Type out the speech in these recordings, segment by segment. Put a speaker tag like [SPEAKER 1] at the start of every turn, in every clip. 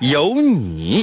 [SPEAKER 1] 有你。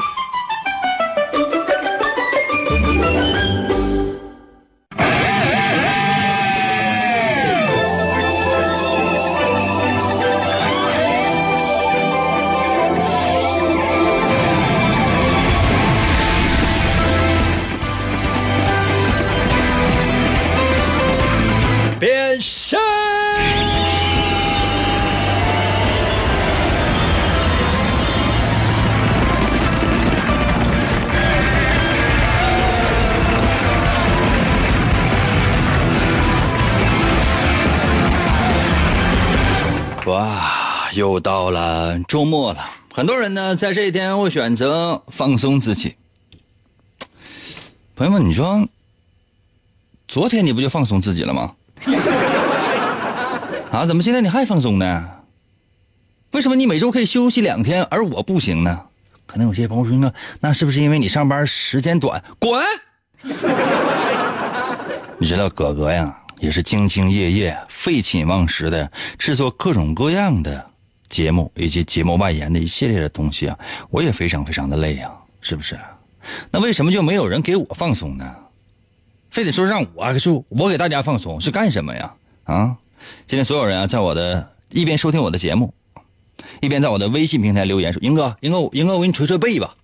[SPEAKER 1] 又到了周末了，很多人呢在这一天会选择放松自己。朋友们，你说，昨天你不就放松自己了吗？啊，怎么现在你还放松呢？为什么你每周可以休息两天，而我不行呢？可能有些朋友说，那那是不是因为你上班时间短？滚！你知道哥哥呀，也是兢兢业业、废寝忘食的制作各种各样的节目以及节目外延的一系列的东西啊，我也非常非常的累呀，是不是？那为什么就没有人给我放松呢？非得说让我就我给大家放松是干什么呀？啊！今天所有人啊，在我的一边收听我的节目，一边在我的微信平台留言说：“英哥，英哥，英哥，我给你捶捶背吧，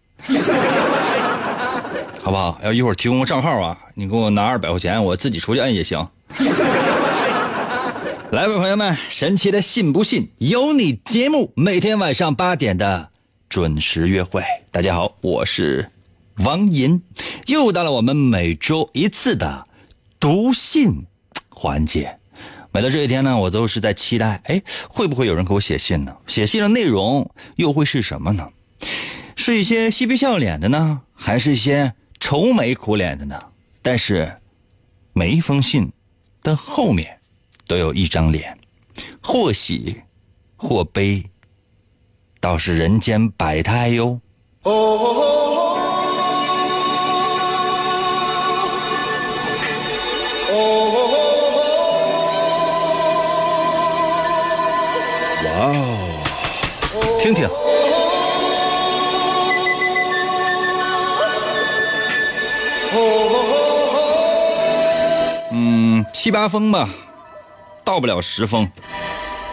[SPEAKER 1] 好不好？要一会儿提供个账号啊，你给我拿二百块钱，我自己出去摁也行。”来吧，朋友们，神奇的信不信由你节目，每天晚上八点的准时约会。大家好，我是王银，又到了我们每周一次的读信环节。每到这一天呢，我都是在期待，哎，会不会有人给我写信呢？写信的内容又会是什么呢？是一些嬉皮笑脸的呢，还是一些愁眉苦脸的呢？但是，每一封信的后面都有一张脸，或喜或悲，倒是人间百态哟。哦哦哦哦哇哦，听听。哦。哦。哦嗯，七八封吧，到不了十封。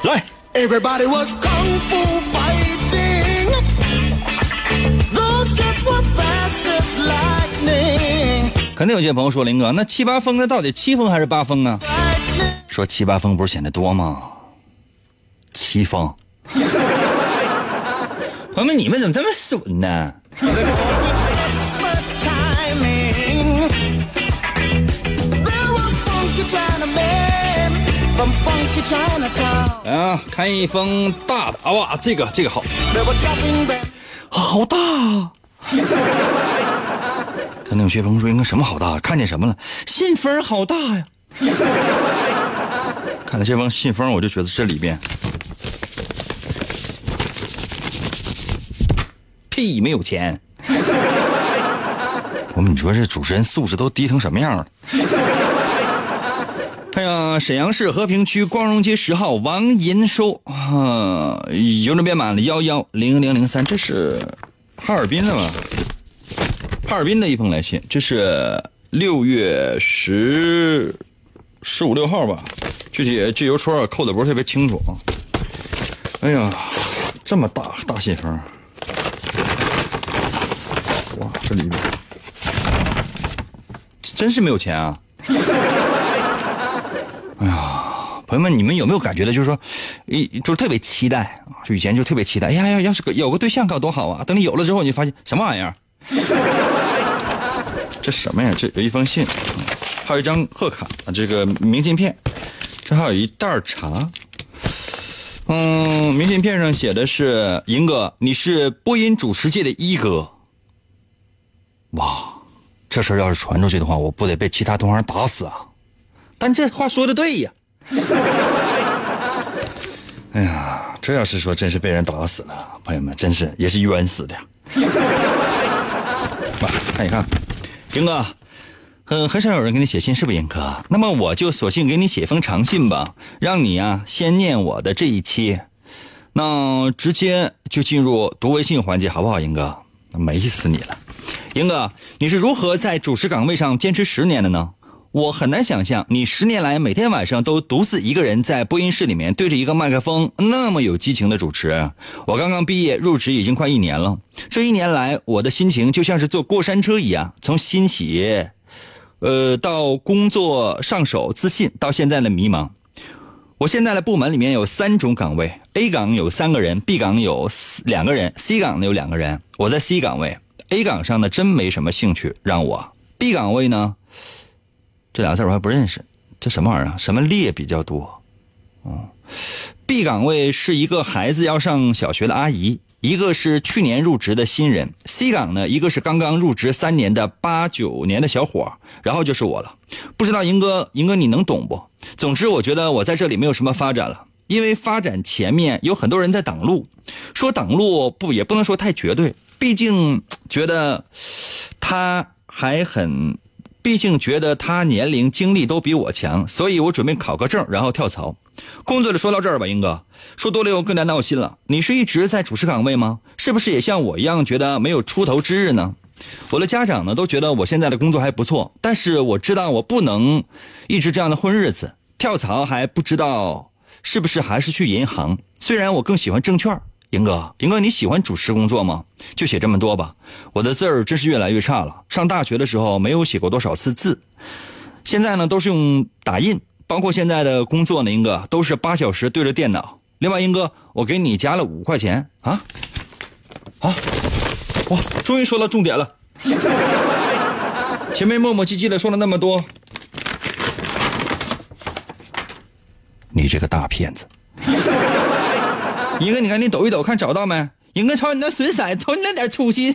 [SPEAKER 1] 来
[SPEAKER 2] ，Everybody was kung fu fighting. Those kids were fast as lightning.
[SPEAKER 1] 肯定有些朋友说林哥，那七八封那到底七封还是八封啊？说七八封不是显得多吗？七封。朋友们，你们怎么这么损呢？啊，看一封大的啊！哇，这个这个好.好大啊！看那有些朋友说应该什么好大？看见什么了？信封好大呀！看了这封信封，我就觉得这里边屁没有钱。我们你说这主持人素质都低成什么样了？沈阳市和平区光荣街十号王银收啊，邮政编码幺幺零零零三，这是哈尔滨的吧？哈尔滨的一封来信，这是六月十十五六号吧？具体这邮戳扣的不是特别清楚啊。哎呀，这么大大信封，哇，这里边真是没有钱啊！哎呀，朋友们，你们有没有感觉到，就是说，一就是特别期待啊？就以前就特别期待，哎呀呀，要是有个对象该多好啊！等你有了之后，你发现什么玩意儿？这什么呀？这有一封信，还有一张贺卡，这个明信片，这还有一袋茶。嗯，明信片上写的是银哥，你是播音主持界的一哥。哇，这事儿要是传出去的话，我不得被其他同行打死啊！但这话说的对呀。哎呀，这要是说真是被人打死了，朋友们，真是也是冤死的呀。哇，看一看，英哥，很很少有人给你写信，是不是，英哥？那么我就索性给你写封长信吧，让你啊先念我的这一期，那直接就进入读微信环节，好不好，英哥？美死你了，英哥，你是如何在主持岗位上坚持十年的呢？我很难想象你十年来每天晚上都独自一个人在播音室里面对着一个麦克风那么有激情的主持。我刚刚毕业入职已经快一年了，这一年来我的心情就像是坐过山车一样，从欣喜，呃，到工作上手自信，到现在的迷茫。我现在的部门里面有三种岗位，A 岗有三个人，B 岗有两个人，C 岗呢有两个人。我在 C 岗位，A 岗上呢真没什么兴趣让我，B 岗位呢。这俩字我还不认识，这什么玩意儿？什么列比较多？哦，B 岗位是一个孩子要上小学的阿姨，一个是去年入职的新人。C 岗呢，一个是刚刚入职三年的八九年的小伙然后就是我了。不知道银哥，银哥你能懂不？总之，我觉得我在这里没有什么发展了，因为发展前面有很多人在挡路。说挡路不也不能说太绝对，毕竟觉得他还很。毕竟觉得他年龄、经历都比我强，所以我准备考个证，然后跳槽。工作就说到这儿吧，英哥，说多了又更加闹心了。你是一直在主持岗位吗？是不是也像我一样觉得没有出头之日呢？我的家长呢都觉得我现在的工作还不错，但是我知道我不能一直这样的混日子。跳槽还不知道是不是还是去银行，虽然我更喜欢证券。英哥，英哥，你喜欢主持工作吗？就写这么多吧。我的字儿真是越来越差了。上大学的时候没有写过多少次字，现在呢都是用打印。包括现在的工作呢，英哥都是八小时对着电脑。另外，英哥，我给你加了五块钱啊啊！哇，终于说到重点了。前面磨磨唧唧的说了那么多，你这个大骗子！英哥，你赶紧抖一抖，看找到没？英哥，瞅你那损色，瞅你那点出息。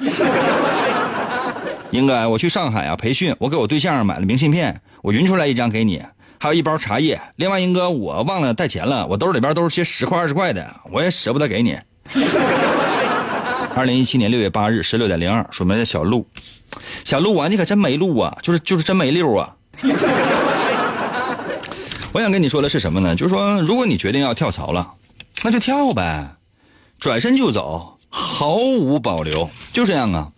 [SPEAKER 1] 英哥，我去上海啊培训，我给我对象买了明信片，我匀出来一张给你，还有一包茶叶。另外，英哥，我忘了带钱了，我兜里边都是些十块二十块的，我也舍不得给你。二零一七年六月八日十六点零二，署名的小鹿，小鹿啊，你可真没路啊，就是就是真没溜啊。我想跟你说的是什么呢？就是说，如果你决定要跳槽了。那就跳呗，转身就走，毫无保留，就这样啊。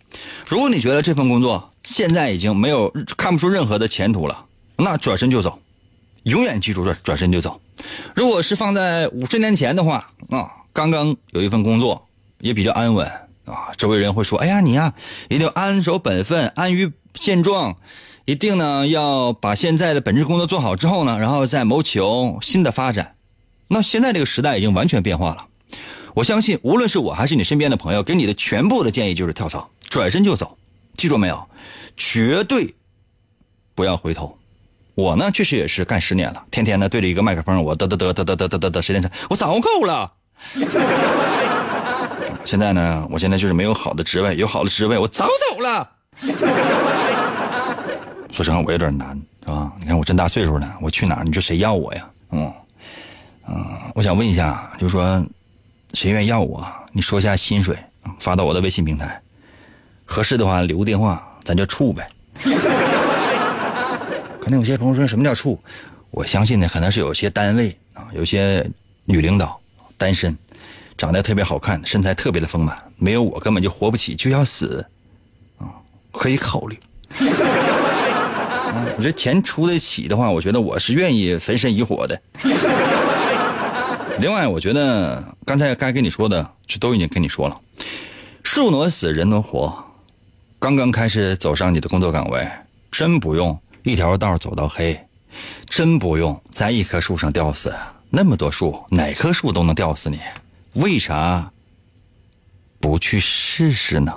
[SPEAKER 1] 如果你觉得这份工作现在已经没有看不出任何的前途了，那转身就走，永远记住这转身就走。如果是放在五十年前的话啊，刚刚有一份工作也比较安稳啊，周围人会说：“哎呀，你呀一定要安守本分，安于现状，一定呢要把现在的本职工作做好之后呢，然后再谋求新的发展。”那现在这个时代已经完全变化了，我相信无论是我还是你身边的朋友，给你的全部的建议就是跳槽，转身就走，记住没有？绝对不要回头。我呢，确实也是干十年了，天天呢对着一个麦克风，我嘚嘚嘚嘚嘚嘚嘚嘚嘚时间长，我早够了。现在呢，我现在就是没有好的职位，有好的职位我早走了。说实话，我有点难，是吧？你看我这大岁数了，我去哪儿？你说谁要我呀？嗯。嗯，我想问一下，就是说，谁愿意要我？你说一下薪水，发到我的微信平台。合适的话留个电话，咱就处呗。可能有些朋友说，什么叫处？我相信呢，可能是有些单位啊，有些女领导单身，长得特别好看，身材特别的丰满，没有我根本就活不起，就要死啊，可以考虑。我觉得钱出得起的话，我觉得我是愿意焚身以火的。另外，我觉得刚才该跟你说的，这都已经跟你说了。树挪死，人挪活。刚刚开始走上你的工作岗位，真不用一条道走到黑，真不用在一棵树上吊死。那么多树，哪棵树都能吊死你，为啥不去试试呢？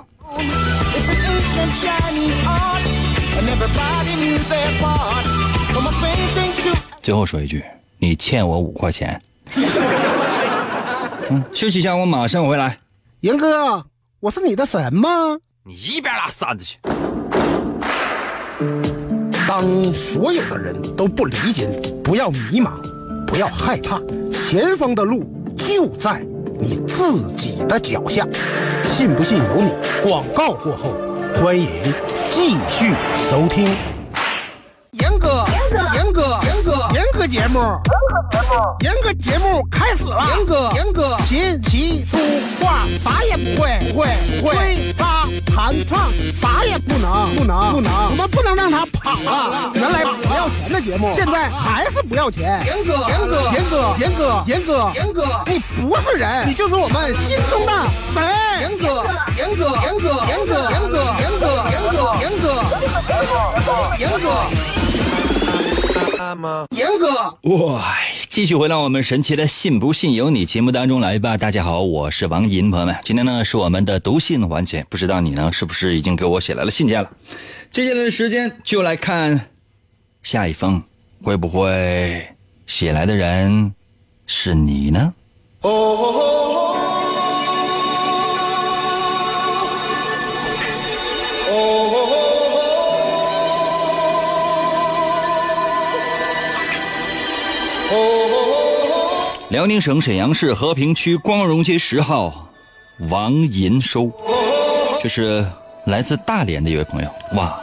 [SPEAKER 1] 最后说一句，你欠我五块钱。嗯，休息一下，我马上回来。
[SPEAKER 2] 严哥，我是你的神吗？
[SPEAKER 3] 你一边拉扇子去！
[SPEAKER 2] 当所有的人都不理解你，不要迷茫，不要害怕，前方的路就在你自己的脚下，信不信由你。广告过后，欢迎继续收听。节目，严哥节目开始了。严哥，严哥，琴棋书画啥也不会，不会，不会，吹拉弹唱啥也不能，不能，不能，我们不能让他跑了。原来不要钱的节目，现在还是不要钱。严哥，严哥，严哥，严哥，严哥，严哥，你不是人，你就是我们心中的神。严哥，严哥，严哥，严哥，严哥，严哥，严哥，严哥，严哥。严哥，
[SPEAKER 1] 哇！继续回到我们神奇的“信不信由你”节目当中来吧。大家好，我是王银，朋友们，今天呢是我们的读信环节，不知道你呢是不是已经给我写来了信件了？接下来的时间就来看下一封，会不会写来的人是你呢？辽宁省沈阳市和平区光荣街十号，王银收，这是来自大连的一位朋友。哇，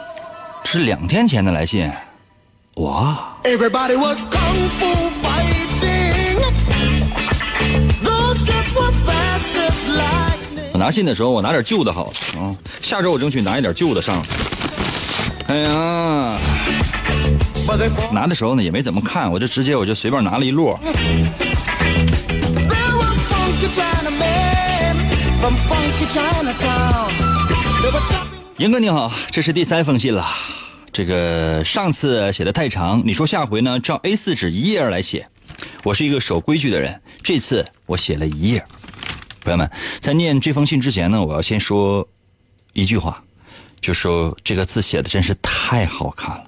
[SPEAKER 1] 这是两天前的来信。哇
[SPEAKER 2] ，Everybody was kung fu fighting. Those kids were fast as lightning.
[SPEAKER 1] 我拿信的时候我拿点旧的好啊、下周我争取拿一点旧的上。哎呀.拿的时候呢也没怎么看，我就直接我就随便拿了一摞。
[SPEAKER 2] There were funky Chinamen from funky Chinatown. They were chopping.
[SPEAKER 1] 严哥你好，这是第三封信了。这个上次写的太长，你说下回呢照 A4 纸一页来写。我是一个守规矩的人，这次我写了一页。朋友们，在念这封信之前呢，我要先说一句话，就说这个字写的真是太好看了。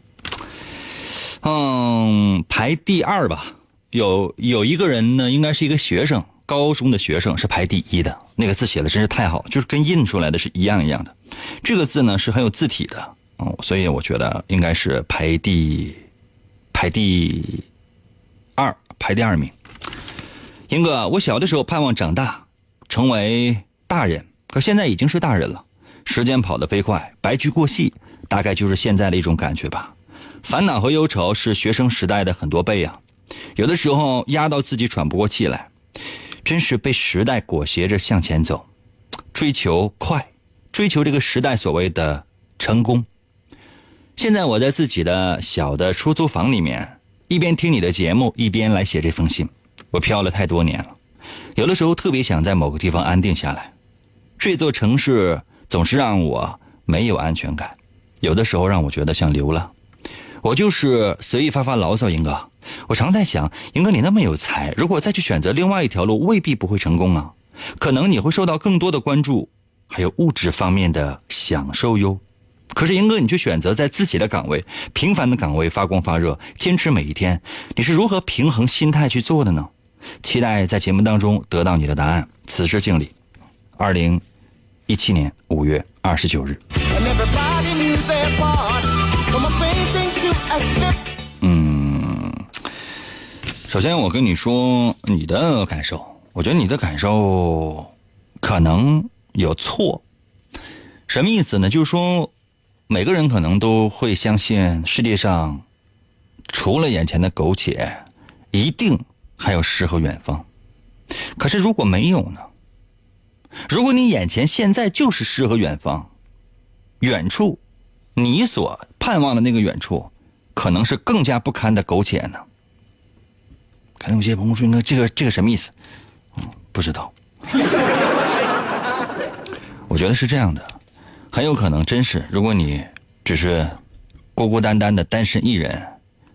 [SPEAKER 1] 嗯，排第二吧。有有一个人呢，应该是一个学生，高中的学生是排第一的。那个字写的真是太好，就是跟印出来的是一样一样的。这个字呢是很有字体的，嗯，所以我觉得应该是排第排第二，排第二名。英哥，我小的时候盼望长大，成为大人，可现在已经是大人了。时间跑得飞快，白驹过隙，大概就是现在的一种感觉吧。烦恼和忧愁是学生时代的很多倍啊，有的时候压到自己喘不过气来，真是被时代裹挟着向前走，追求快，追求这个时代所谓的成功。现在我在自己的小的出租房里面，一边听你的节目，一边来写这封信。我飘了太多年了，有的时候特别想在某个地方安定下来。这座城市总是让我没有安全感，有的时候让我觉得像流浪。我就是随意发发牢骚，英哥。我常在想，英哥你那么有才，如果再去选择另外一条路，未必不会成功啊。可能你会受到更多的关注，还有物质方面的享受哟。可是英哥，你却选择在自己的岗位、平凡的岗位发光发热，坚持每一天。你是如何平衡心态去做的呢？期待在节目当中得到你的答案。此致敬礼，二零一七年五月二十九日。首先，我跟你说你的感受，我觉得你的感受可能有错。什么意思呢？就是说，每个人可能都会相信世界上除了眼前的苟且，一定还有诗和远方。可是如果没有呢？如果你眼前现在就是诗和远方，远处你所盼望的那个远处，可能是更加不堪的苟且呢？可能有些朋友说：“那这个这个什么意思？”嗯，不知道。我觉得是这样的，很有可能真是，如果你只是孤孤单单的单身一人，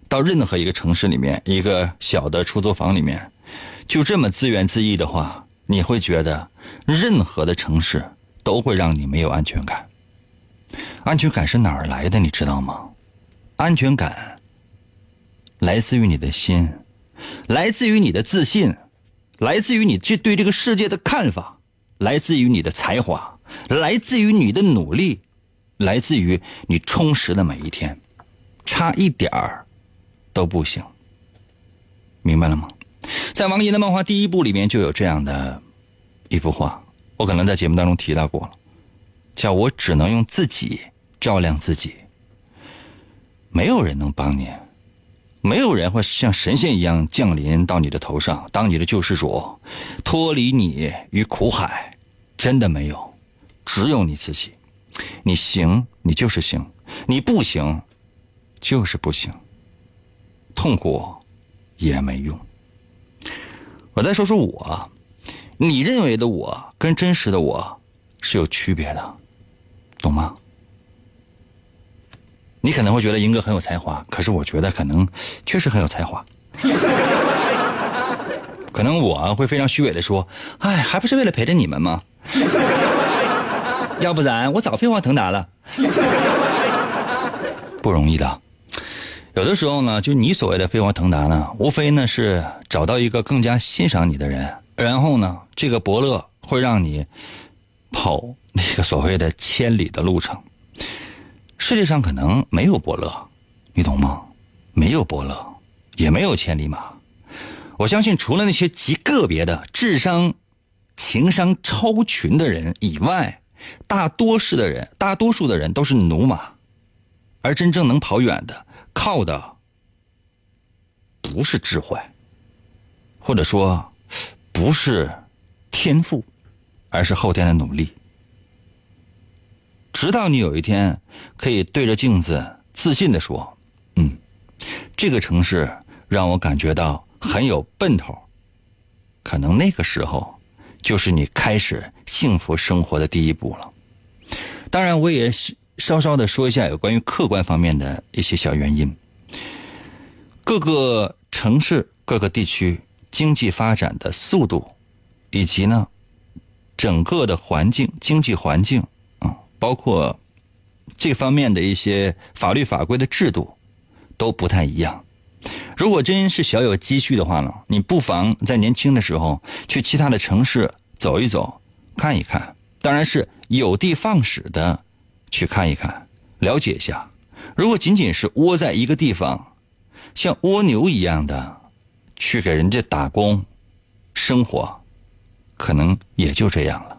[SPEAKER 1] 到任何一个城市里面，一个小的出租房里面，就这么自怨自艾的话，你会觉得任何的城市都会让你没有安全感。安全感是哪儿来的？你知道吗？安全感来自于你的心。来自于你的自信，来自于你这对这个世界的看法，来自于你的才华，来自于你的努力，来自于你充实的每一天，差一点儿都不行。明白了吗？在王寅的漫画第一部里面就有这样的一幅画，我可能在节目当中提到过了，叫我只能用自己照亮自己，没有人能帮你。没有人会像神仙一样降临到你的头上，当你的救世主，脱离你于苦海，真的没有，只有你自己。你行，你就是行；你不行，就是不行。痛苦也没用。我再说说我，你认为的我跟真实的我是有区别的，懂吗？你可能会觉得英哥很有才华，可是我觉得可能确实很有才华。可能我会非常虚伪的说：“哎，还不是为了陪着你们吗？要不然我早飞黄腾达了。”不容易的，有的时候呢，就你所谓的飞黄腾达呢，无非呢是找到一个更加欣赏你的人，然后呢，这个伯乐会让你跑那个所谓的千里的路程。世界上可能没有伯乐，你懂吗？没有伯乐，也没有千里马。我相信，除了那些极个别的智商、情商超群的人以外，大多数的人，大多数的人都是驽马。而真正能跑远的，靠的不是智慧，或者说不是天赋，而是后天的努力。直到你有一天可以对着镜子自信的说：“嗯，这个城市让我感觉到很有奔头。”可能那个时候就是你开始幸福生活的第一步了。当然，我也稍稍的说一下有关于客观方面的一些小原因。各个城市、各个地区经济发展的速度，以及呢整个的环境、经济环境。包括这方面的一些法律法规的制度都不太一样。如果真是小有积蓄的话呢，你不妨在年轻的时候去其他的城市走一走、看一看，当然是有的放矢的去看一看、了解一下。如果仅仅是窝在一个地方，像蜗牛一样的去给人家打工生活，可能也就这样了。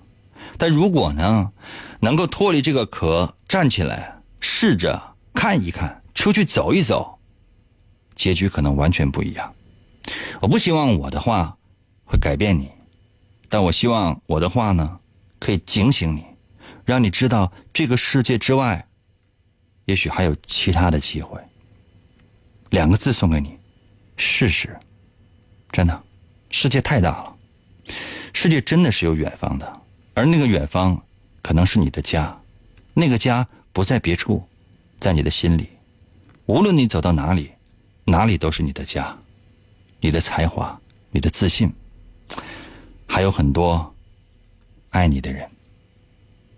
[SPEAKER 1] 但如果呢？能够脱离这个壳，站起来，试着看一看，出去走一走，结局可能完全不一样。我不希望我的话会改变你，但我希望我的话呢，可以警醒你，让你知道这个世界之外，也许还有其他的机会。两个字送给你：试试。真的，世界太大了，世界真的是有远方的，而那个远方。可能是你的家，那个家不在别处，在你的心里。无论你走到哪里，哪里都是你的家。你的才华，你的自信，还有很多爱你的人。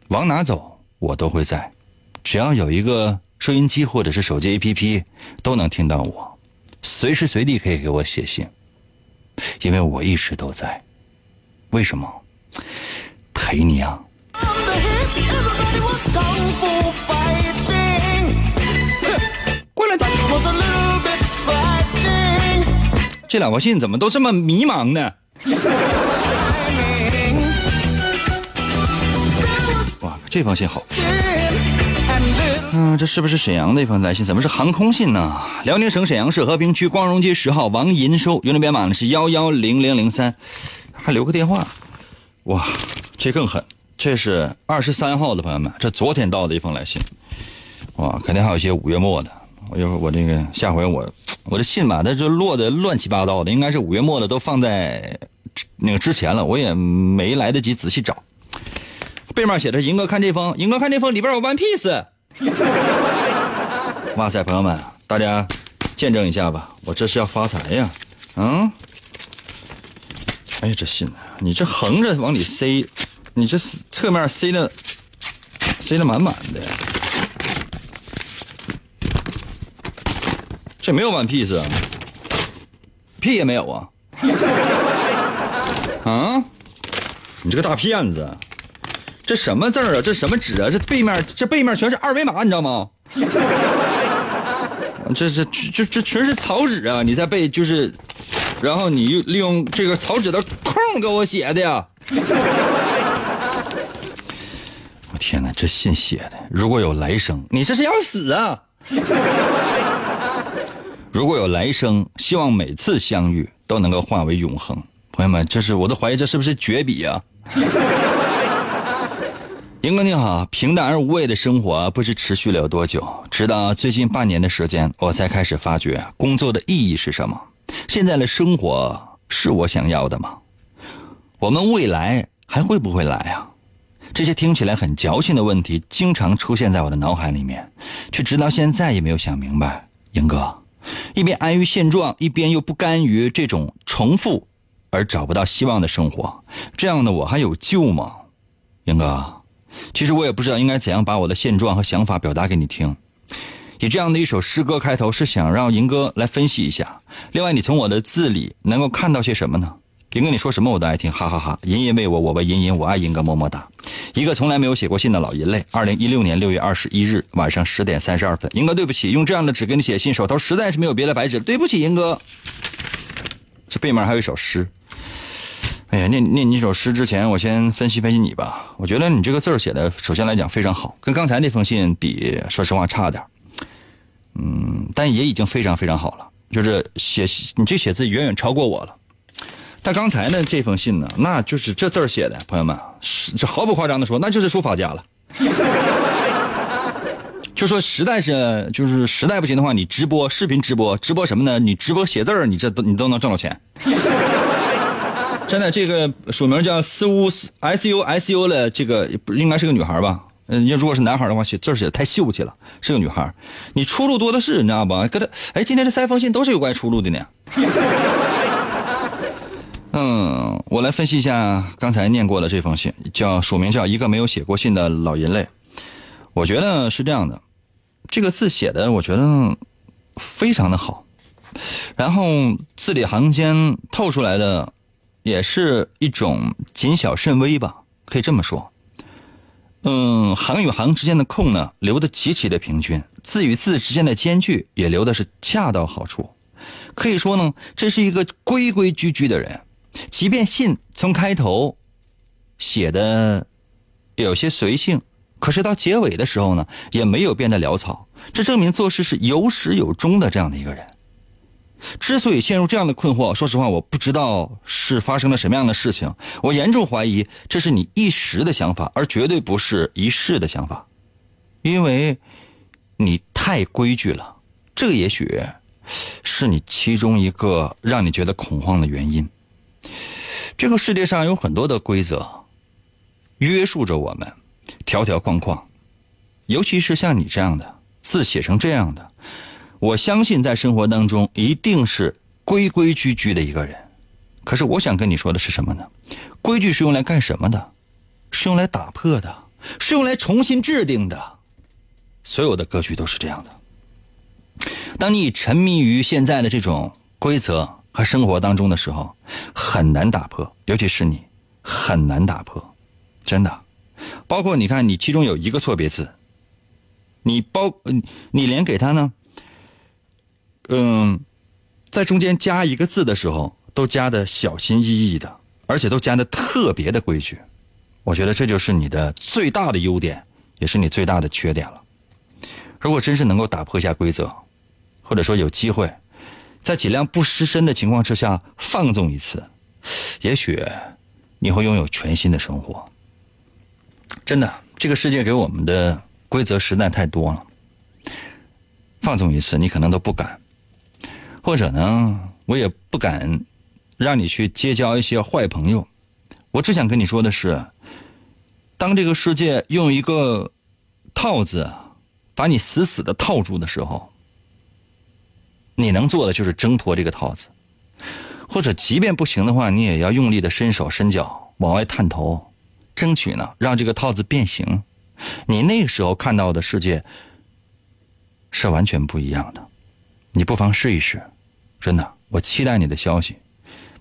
[SPEAKER 1] 往哪走，我都会在。只要有一个收音机或者是手机 APP，都能听到我。随时随地可以给我写信，因为我一直都在。为什么？陪你啊！这两封信怎么都这么迷茫呢？哇，这封信好。嗯，这是不是沈阳的一封来信？怎么是航空信呢？辽宁省沈阳市和平区光荣街十号王银收，邮政编码呢是幺幺零零零三，还留个电话。哇，这更狠。这是二十三号的朋友们，这昨天到的一封来信，哇，肯定还有一些五月末的。我一会儿我这个下回我我的信吧，它就落的乱七八糟的，应该是五月末的都放在那个之前了，我也没来得及仔细找。背面写的“银哥看这封，银哥看这封里边有 One Piece”。哇塞，朋友们，大家见证一下吧，我这是要发财呀！嗯，哎呀，这信你这横着往里塞。你这侧面塞的，塞的满满的，这没有 one piece，，屁也没有啊！啊，你这个大骗子！这什么字儿啊？这什么纸啊？这背面这背面全是二维码，你知道吗？这这这这全是草纸啊！你在背就是，然后你又利用这个草纸的空给我写的呀！天哪，这信写的如果有来生，你这是要死啊！如果有来生，希望每次相遇都能够化为永恒。朋友们，这是我都怀疑这是不是绝笔啊？英哥你好，平淡而无味的生活不知持续了多久，直到最近半年的时间，我才开始发觉工作的意义是什么。现在的生活是我想要的吗？我们未来还会不会来啊？这些听起来很矫情的问题，经常出现在我的脑海里面，却直到现在也没有想明白。英哥，一边安于现状，一边又不甘于这种重复而找不到希望的生活，这样的我还有救吗？英哥。其实我也不知道应该怎样把我的现状和想法表达给你听。以这样的一首诗歌开头，是想让银哥来分析一下。另外，你从我的字里能够看到些什么呢？银哥，你说什么我都爱听，哈哈哈！银银为我，我为银银，我爱银哥，么么哒。一个从来没有写过信的老银泪。二零一六年六月二十一日晚上十点三十二分，银哥，对不起，用这样的纸给你写信，手头实在是没有别的白纸，对不起，银哥。这背面还有一首诗。哎呀，念念你首诗之前，我先分析分析你吧。我觉得你这个字写的，首先来讲非常好，跟刚才那封信比，说实话差点嗯，但也已经非常非常好了。就是写你这写字远远超过我了。但刚才呢这封信呢，那就是这字写的，朋友们，这毫不夸张的说，那就是书法家了。就说实在是，就是实在不行的话，你直播视频直播直播什么呢？你直播写字你这都你都能挣到钱。真的，这个署名叫斯乌 S U S U 的这个应该是个女孩吧？嗯，要如果是男孩的话，写字写的太秀气了，是个女孩。你出路多的是，你知道吧？跟他，哎，今天这三封信都是有关出路的呢。嗯，我来分析一下刚才念过的这封信，叫署名叫一个没有写过信的老人类。我觉得是这样的，这个字写的我觉得非常的好，然后字里行间透出来的。也是一种谨小慎微吧，可以这么说。嗯，行与行之间的空呢，留的极其的平均；字与字之间的间距也留的是恰到好处。可以说呢，这是一个规规矩矩的人。即便信从开头写的有些随性，可是到结尾的时候呢，也没有变得潦草。这证明做事是有始有终的这样的一个人。之所以陷入这样的困惑，说实话，我不知道是发生了什么样的事情。我严重怀疑这是你一时的想法，而绝对不是一世的想法，因为你太规矩了。这也许是你其中一个让你觉得恐慌的原因。这个世界上有很多的规则约束着我们，条条框框，尤其是像你这样的字写成这样的。我相信在生活当中一定是规规矩矩的一个人，可是我想跟你说的是什么呢？规矩是用来干什么的？是用来打破的，是用来重新制定的。所有的格局都是这样的。当你沉迷于现在的这种规则和生活当中的时候，很难打破，尤其是你很难打破，真的。包括你看，你其中有一个错别字，你包你连给他呢。嗯，在中间加一个字的时候，都加的小心翼翼的，而且都加的特别的规矩。我觉得这就是你的最大的优点，也是你最大的缺点了。如果真是能够打破一下规则，或者说有机会，在尽量不失身的情况之下放纵一次，也许你会拥有全新的生活。真的，这个世界给我们的规则实在太多了，放纵一次你可能都不敢。或者呢，我也不敢让你去结交一些坏朋友。我只想跟你说的是，当这个世界用一个套子把你死死的套住的时候，你能做的就是挣脱这个套子，或者即便不行的话，你也要用力的伸手伸脚往外探头，争取呢让这个套子变形。你那个时候看到的世界是完全不一样的。你不妨试一试，真的，我期待你的消息。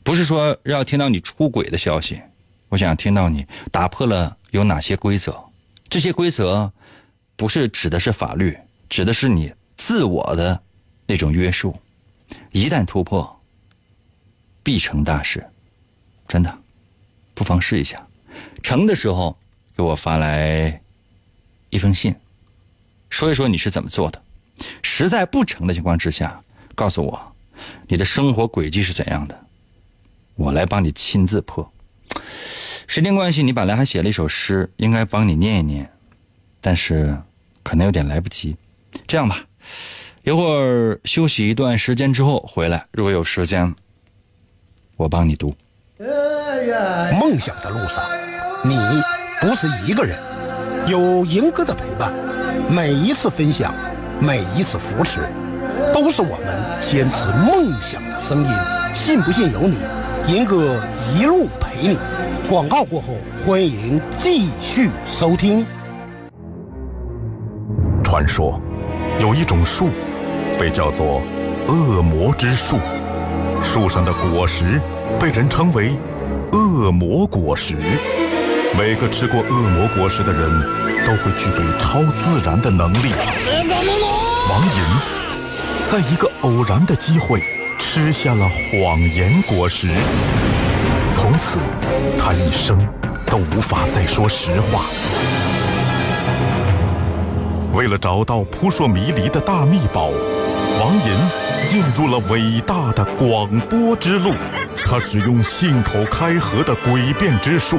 [SPEAKER 1] 不是说要听到你出轨的消息，我想听到你打破了有哪些规则。这些规则不是指的是法律，指的是你自我的那种约束。一旦突破，必成大事。真的，不妨试一下。成的时候给我发来一封信，说一说你是怎么做的。实在不成的情况之下，告诉我你的生活轨迹是怎样的，我来帮你亲自破。时间关系，你本来还写了一首诗，应该帮你念一念，但是可能有点来不及。这样吧，一会儿休息一段时间之后回来，如果有时间，我帮你读。
[SPEAKER 2] 梦想的路上，你不是一个人，有银哥的陪伴，每一次分享，每一次扶持，都是我们坚持梦想的声音。信不信由你，银哥一路陪你。广告过后，欢迎继续收听。
[SPEAKER 3] 传说有一种树，被叫做恶魔之树，树上的果实被人称为恶魔果实。每个吃过恶魔果实的人都会具备超自然的能力。王银在一个偶然的机会吃下了谎言果实。从此，他一生都无法再说实话。为了找到扑朔迷离的大秘宝，王银进入了伟大的广播之路。他使用信口开河的诡辩之术，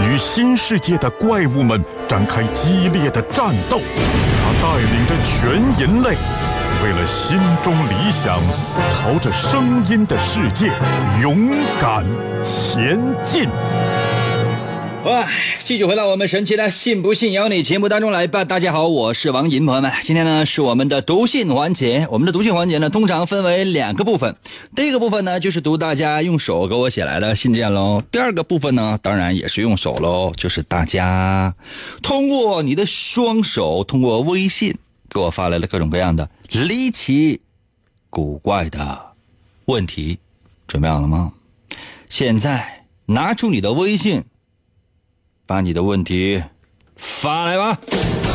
[SPEAKER 3] 与新世界的怪物们展开激烈的战斗。他带领着全人类。为了心中理想，朝着声音的世界勇敢前进。
[SPEAKER 1] 哇！继续回到我们神奇的“信不信由你”节目当中来吧。大家好，我是王银，朋友们，今天呢是我们的读信环节。我们的读信环节呢，通常分为两个部分。第一个部分呢，就是读大家用手给我写来的信件喽。第二个部分呢，当然也是用手喽，就是大家通过你的双手，通过微信。给我发来了各种各样的离奇、古怪的问题，准备好了吗？现在拿出你的微信，把你的问题发来吧。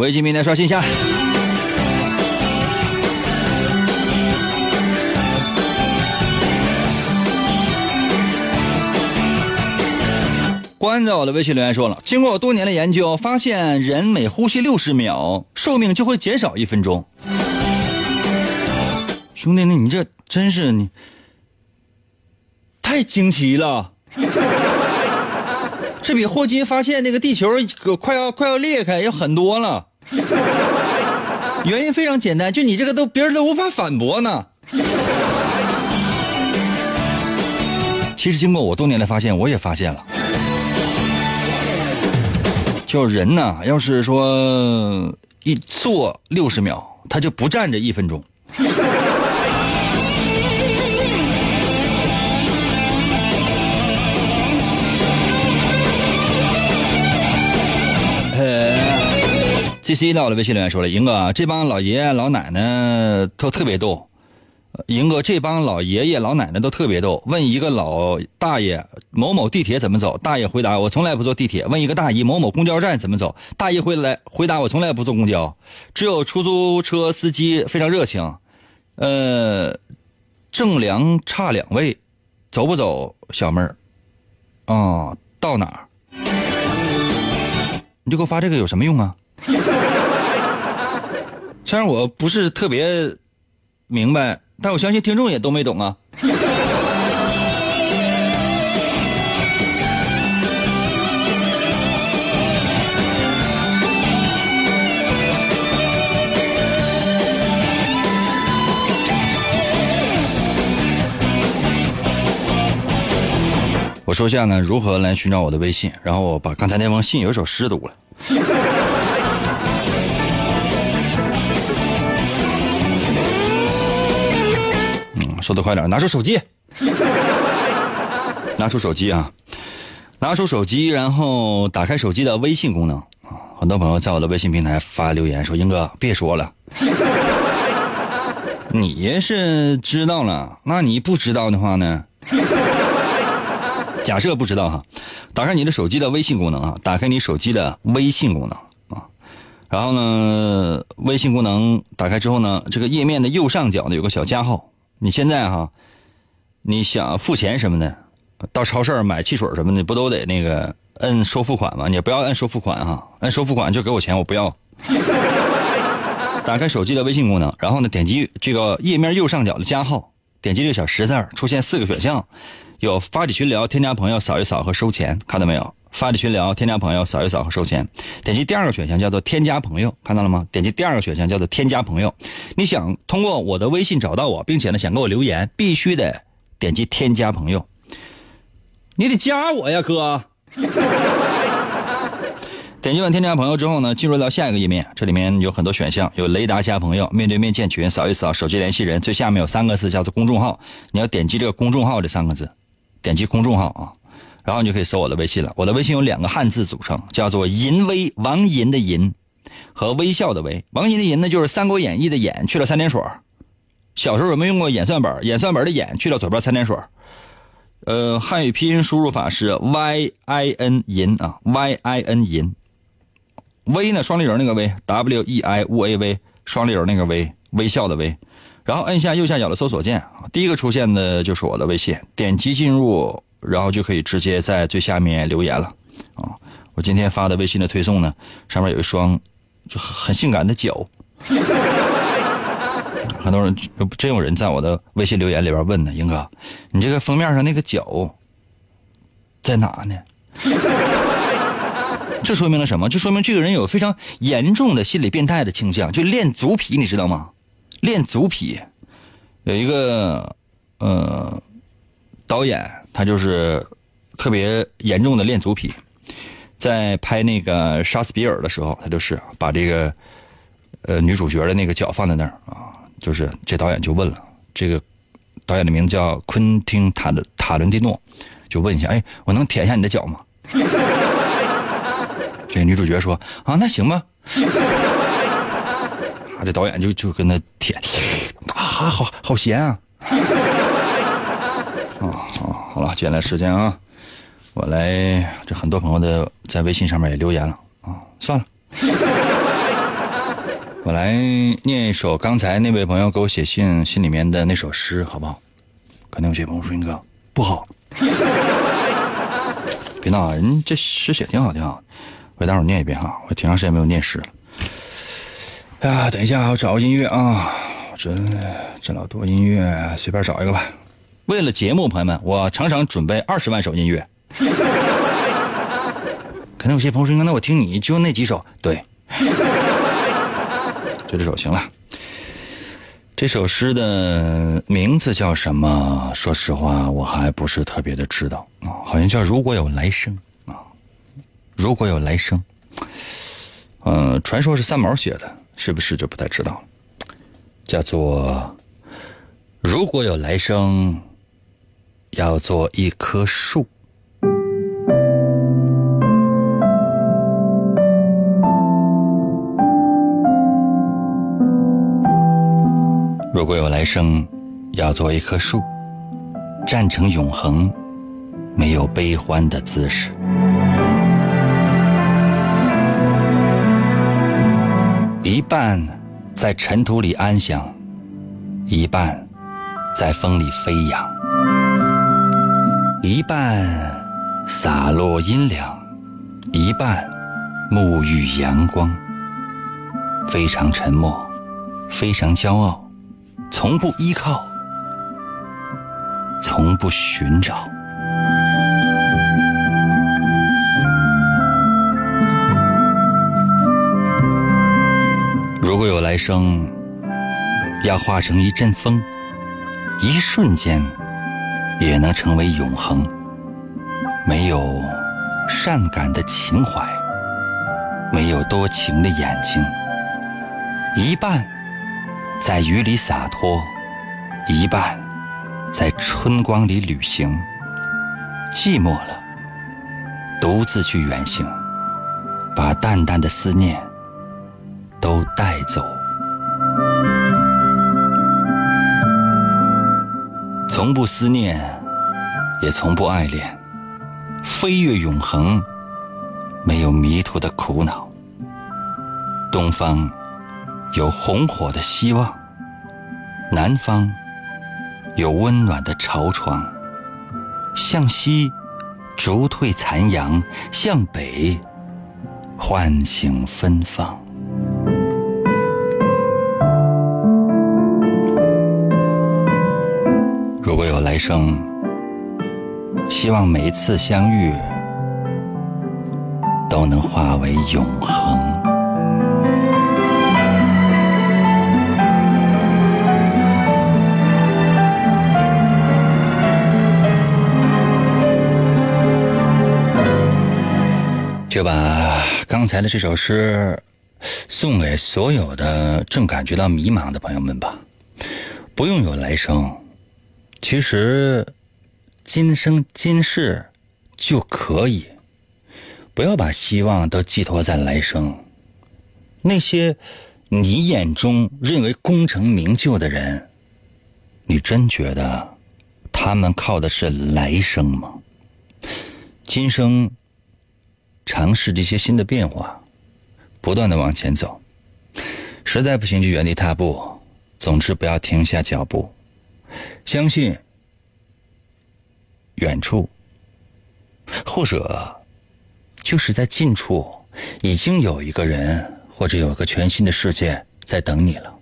[SPEAKER 1] 微信平台刷新一下。关在我的微信留言说了，经过我多年的研究，发现人每呼吸六十秒，寿命就会减少一分钟。兄弟，那你这真是你太惊奇了。这比霍金发现那个地球快要快要裂开要狠多了。原因非常简单，就你这个都别人都无法反驳呢。其实经过我多年的发现，我也发现了，就人呢，要是说一坐六十秒，他就不站着一分钟。C C 到了微信留言说了：“赢哥，这帮老爷爷老奶奶都特别逗。赢哥，这帮老爷爷老奶奶都特别逗。问一个老大爷某某地铁怎么走，大爷回答我从来不坐地铁。问一个大姨某某公交站怎么走，大姨回来回答我从来不坐公交。只有出租车司机非常热情，呃，正凉差两位，走不走，小妹儿？啊，到哪儿？你就给我发这个有什么用啊？” 虽然我不是特别明白，但我相信听众也都没懂啊。我说一下呢，如何来寻找我的微信，然后我把刚才那封信有一首诗读了。说的快点，拿出手机，拿出手机啊，拿出手机，然后打开手机的微信功能啊。很多朋友在我的微信平台发留言说：“英哥，别说了。”你是知道了，那你不知道的话呢？假设不知道哈，打开你的手机的微信功能啊，打开你手机的微信功能啊，然后呢，微信功能打开之后呢，这个页面的右上角呢有个小加号。你现在哈，你想付钱什么的，到超市买汽水什么的，不都得那个摁收付款吗？你不要摁收付款哈，摁收付款就给我钱，我不要。打开手机的微信功能，然后呢，点击这个页面右上角的加号，点击这个小十字出现四个选项，有发起群聊、添加朋友、扫一扫和收钱，看到没有？发的群聊、添加朋友、扫一扫和收钱。点击第二个选项叫做添加朋友，看到了吗？点击第二个选项叫做添加朋友。你想通过我的微信找到我，并且呢想给我留言，必须得点击添加朋友。你得加我呀，哥。点击完添加朋友之后呢，进入到下一个页面，这里面有很多选项，有雷达加朋友、面对面建群、扫一扫、手机联系人，最下面有三个字叫做公众号，你要点击这个公众号这三个字，点击公众号啊，然后你就可以搜我的微信了。我的微信有两个汉字组成，叫做“淫威”，王淫的淫和微笑的微。王淫的淫呢，就是《三国演义》的演去了三点水。小时候有没有用过演算本？演算本的演去了左边三点水。呃，汉语拼音输入法是 y i n 淫啊，y i n 淫。微呢，双立人那个微，W E I W A V，双立人那个微，微笑的微，然后摁下右下角的搜索键，第一个出现的就是我的微信，点击进入，然后就可以直接在最下面留言了，啊，我今天发的微信的推送呢，上面有一双就很性感的脚，很多人真有人在我的微信留言里边问呢，英哥，你这个封面上那个脚在哪呢？这说明了什么？这说明这个人有非常严重的心理变态的倾向，就练足癖，你知道吗？练足癖，有一个呃导演，他就是特别严重的恋足癖，在拍那个杀死比尔的时候，他就是把这个呃女主角的那个脚放在那儿啊，就是这导演就问了，这个导演的名字叫昆汀塔的塔伦蒂诺，就问一下，哎，我能舔一下你的脚吗？这女主角说：“啊，那行吧。”，这导演就就跟他舔，啊，好好咸！啊，好，了，接下来时间啊，我来，这很多朋友的在微信上面也留言了啊，算了，我来念一首刚才那位朋友给我写信信里面的那首诗，好不好？可能有些朋友说：“英哥不好。”别闹，人这诗写挺好，挺好。我给大伙念一遍哈，我挺长时间没有念诗了。哎呀，等一下，我找个音乐啊！真这老多音乐，随便找一个吧。为了节目，朋友们，我常常准备二十万首音乐。可能有些朋友说，那我听你就那几首，对，就这首行了。这首诗的名字叫什么？说实话，我还不是特别的知道啊，好像叫《如果有来生》。啊如果有来生，嗯，传说是三毛写的，是不是就不太知道了？叫做“如果有来生，要做一棵树”。如果有来生，要做一棵树，站成永恒，没有悲欢的姿势。一半在尘土里安详，一半在风里飞扬，一半洒落阴凉，一半沐浴阳光。非常沉默，非常骄傲，从不依靠，从不寻找。如果有来生，要化成一阵风，一瞬间也能成为永恒。没有善感的情怀，没有多情的眼睛，一半在雨里洒脱，一半在春光里旅行。寂寞了，独自去远行，把淡淡的思念都带走。从不思念，也从不爱恋，飞越永恒，没有迷途的苦恼。东方有红火的希望，南方有温暖的巢床。向西，逐退残阳；向北，唤醒芬芳。生，希望每一次相遇都能化为永恒。就把刚才的这首诗送给所有的正感觉到迷茫的朋友们吧。不用有来生，其实今生今世就可以。不要把希望都寄托在来生。那些你眼中认为功成名就的人，你真觉得他们靠的是来生吗？今生。尝试这些新的变化，不断的往前走，实在不行就原地踏步。总之不要停下脚步，相信远处，或者就是在近处，已经有一个人或者有个全新的世界在等你了，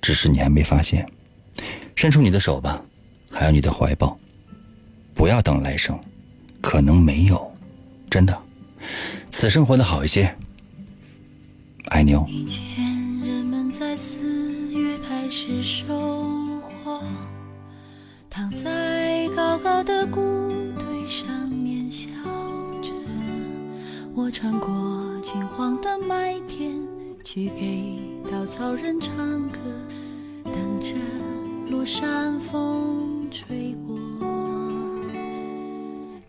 [SPEAKER 1] 只是你还没发现。伸出你的手吧，还有你的怀抱，不要等来生，可能没有，真的。此生活得好一些，爱你哦。
[SPEAKER 4] 躺在高高的谷堆上面笑着。我穿过金黄的麦田，去给稻草人唱歌，等着落山风吹过。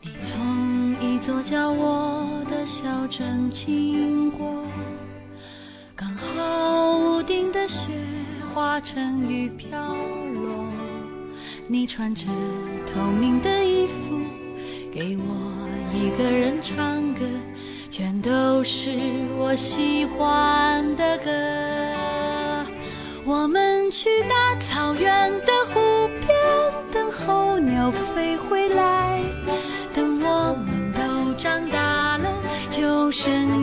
[SPEAKER 4] 你从一座叫我的。小镇经过，刚好屋顶的雪化成雨飘。你穿着透明的衣服，给我一个人唱歌，全都是我喜欢的歌。我们去大草原的湖边，等候鸟飞回来，等我们都长大了。就生